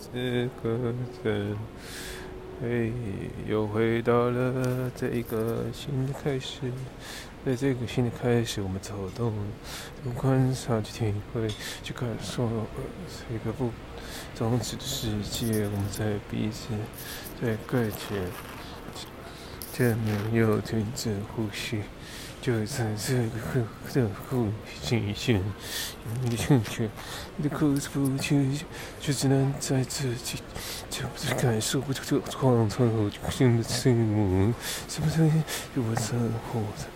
此刻的，嘿，又回到了这一个新的开始。在这个新的开始，我们走动，用观察去体会，去感受这个不终止的世界。我们在彼此在搁浅，这没有停止呼吸。就在这个呼这呼吸线，你的感觉，你的口是不清，就只能在自己，就不是感受不出这创造新的事物，是不是？我生活的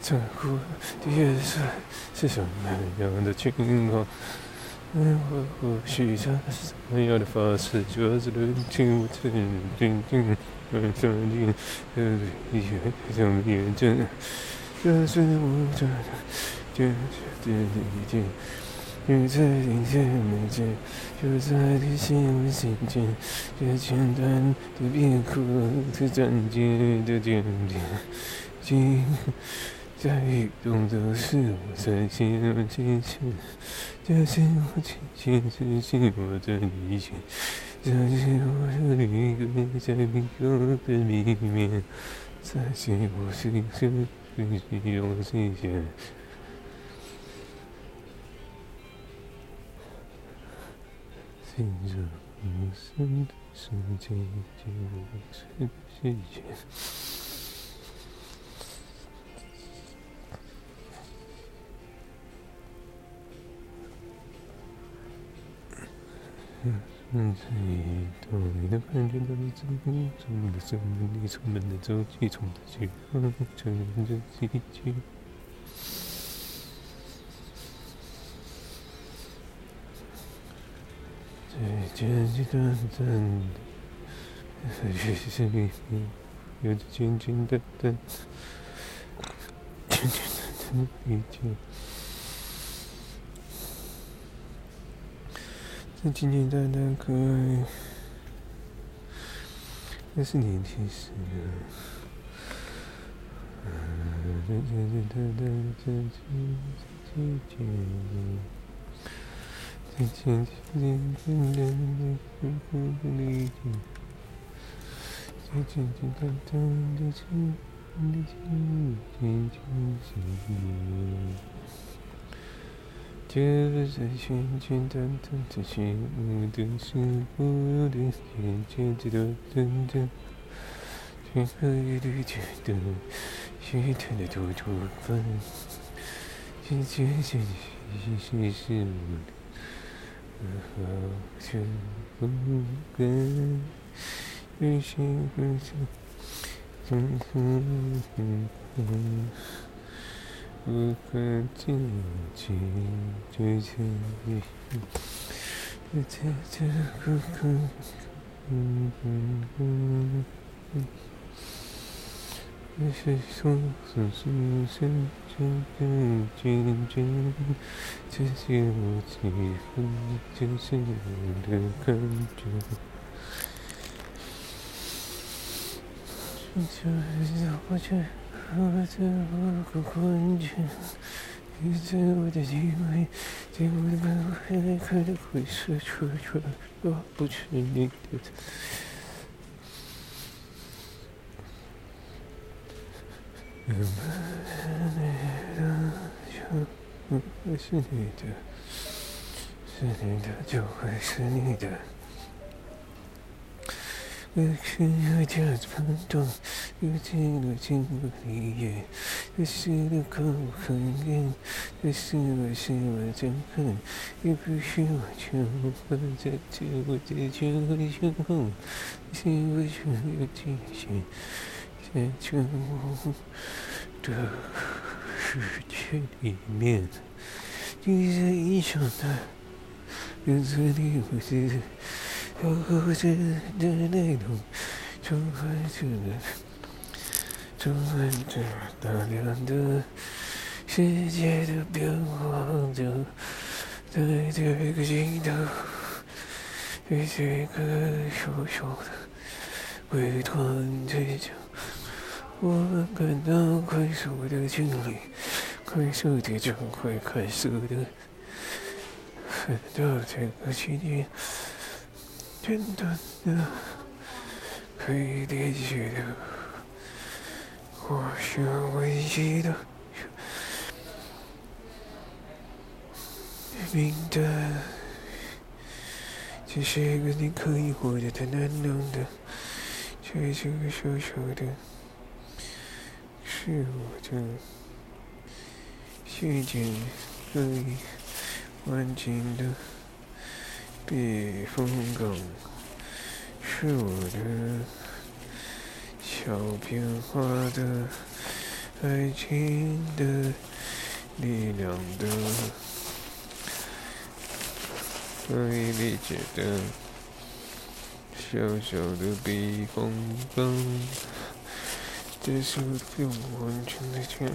在乎的是是什么样的情况？嗯，或或许这是什么样的方式？就是能听不清，听听，嗯，听听，嗯，一些什么验证？就是我这这这这这，就在眼前面前，就在你心里心间，这简单的片刻，这暂借的点点，心在移动的是我在心中清醒，这是我清醒之心我的理解，这是我的一个在冰河的里面，在心我心中。你用心些，心中无声的世界，无声的世界。嗯。嗯，所以当你的感觉到你自己从的生命里充满的朝气，充满的希望，充满着希冀。在渐渐短暂的学习里，有着简简单单、简简单单的理解。这简简单单可爱，那是年轻时。简简单单的自己，自己，简简简简单单的互不理解，简简单单的情，的情，简简细。这不是简简单单的幸福的是不的简简单单真正，却可以理解的，虚谈的突突分，简简简细细是我的，好像不敢有心无心，嗯嗯嗯嗯。不可静静追求你，这这这不可，嗯嗯嗯嗯，那些说说说深深的坚决，这些我几乎就是我的感觉，就是让我觉。我在无可困倦，你在我的以为，在我的门外开的灰色车窗，我不是你的。我是你的，是你的，就会是你的。我是我家的房东，如今我进不离眼，这是的口很硬，这是我是我真恨，也不是我全部在这我的全部身后，是我全有惊喜，在全部的世界里面，你是英雄的，日子里我是。我知的内容，充满着，充满着大量的世界的变化着，在这个尽头，在这个小小的微团之中，我们感到快速的经历，快速的就会快速的，到这个期间。简单的，可以理解的，或许唯一的，名单，只是一个你可以活得太难能的，却是个小小的，是我的，时间可以完整的。避风港是我的小变化的爱情的力量的可以理解的小小的避风港，这是我完全的全，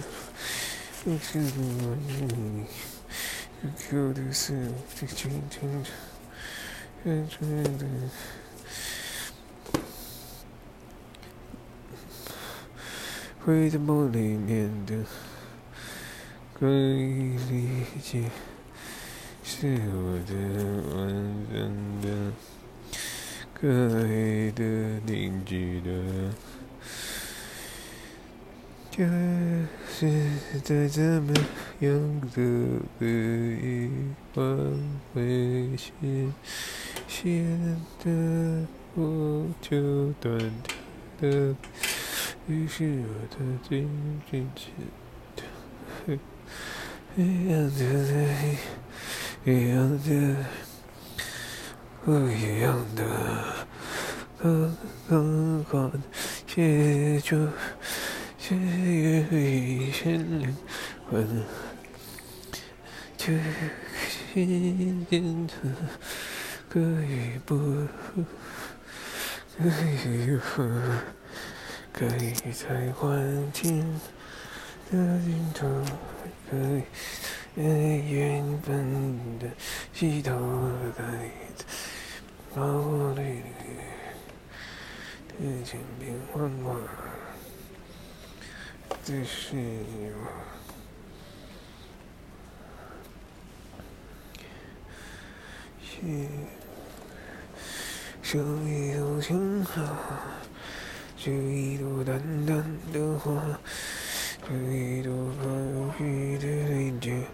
我是我你，可的是最坚强的。远处的，回在梦里面的，可以理解，是我的完整的，可爱的凝聚的。就是在怎么样都可以挽回，线线的我就断掉了。于是我的最坚持的，一样的，一样的，不一样的，刚刚好结束。岁月已成灵魂，这心间的可以不，可以不，可以在幻境的尽头，可以原本的溪头，可以毛里的千变万化。这是我，是手一朵鲜花，是一朵淡淡的花，是一朵飘逸的林间，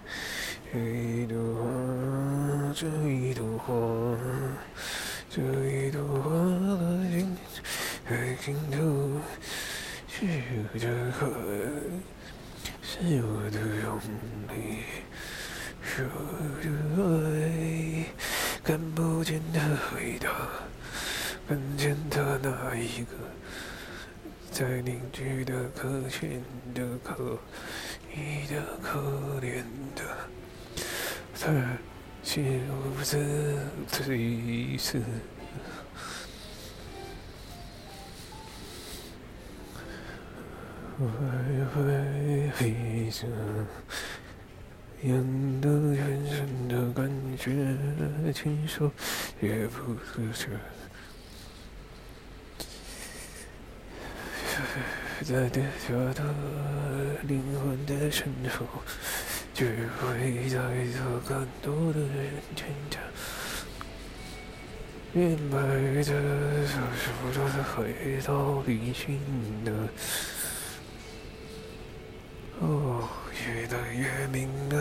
这一朵花，这一朵花，这一朵花的尽在尽头。是我的河，是我的用力，是我的爱，看不见的回答，看见的那一个，在凝聚的可怜的可疑的可怜的，他是如此最次。微微黑色，痒的全身的感觉，亲手也不自觉。在跌下的灵魂的深处，只会在这更多的人间中，明白着所说的回到理性的。哦，越来越明白，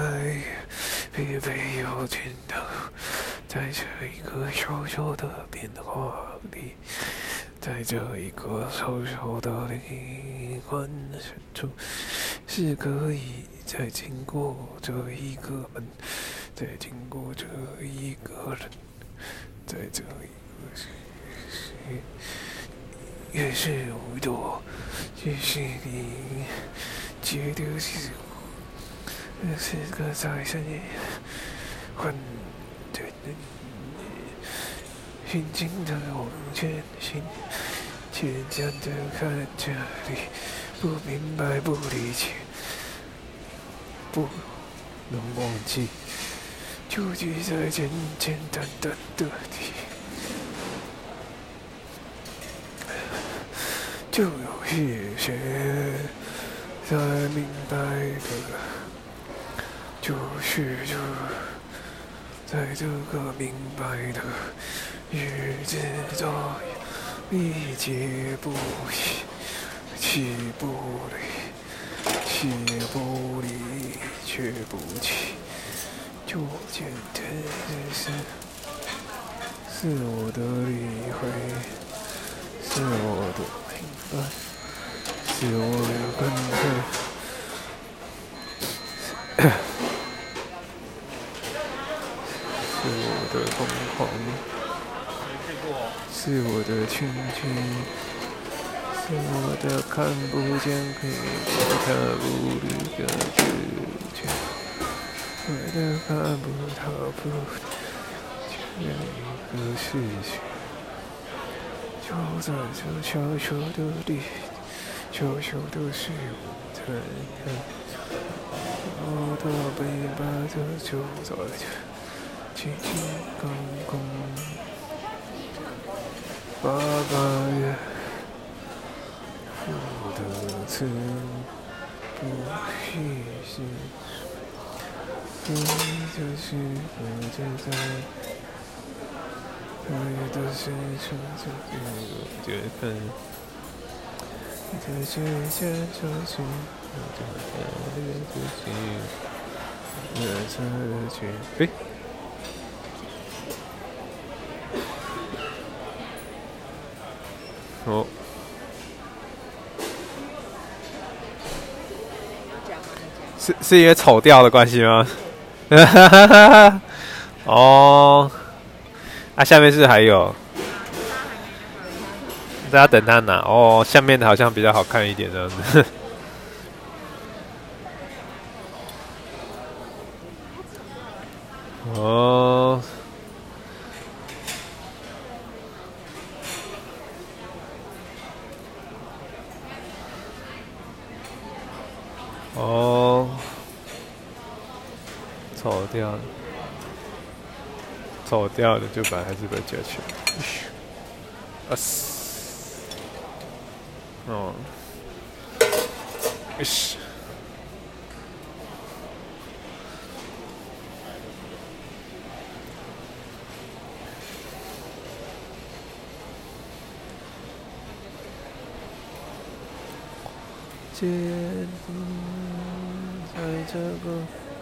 别被有尽头，在这一个小小的变化里，在这一个小小的灵魂深处，是可以再经过这一个门，再经过这一个人，在这一个世界，也是无多，谢谢你。绝对是，是个在深夜，混沌的，平静的往前行，倔强的看着你，不明白，不理解，不能忘记，就记在简简单单的你，就有一些。在明白的，就是就在这个明白的日子多理解不起，起不离，起不离，却不起，就简单的是，是我的理会，是我的明白，是我的感慨，是我的疯狂。是我的亲情，是我的看不见、可看不的世界，我的看不到、不见一个世界，就在这小小的地，小小的事物在，我的背包就在这，轻轻刚刚。爸爸也负的责，不虚心，你就是我就在，你的身上就有这份，你的世界就是我的自己，我自己。哎。哦，是是因为丑掉的关系吗？哦，啊，下面是还有，大家等他拿哦。下面的好像比较好看一点这样子。哦，丑掉了，丑掉了就把还是把它夹起来。啊嘶，哦，哎是。在这个。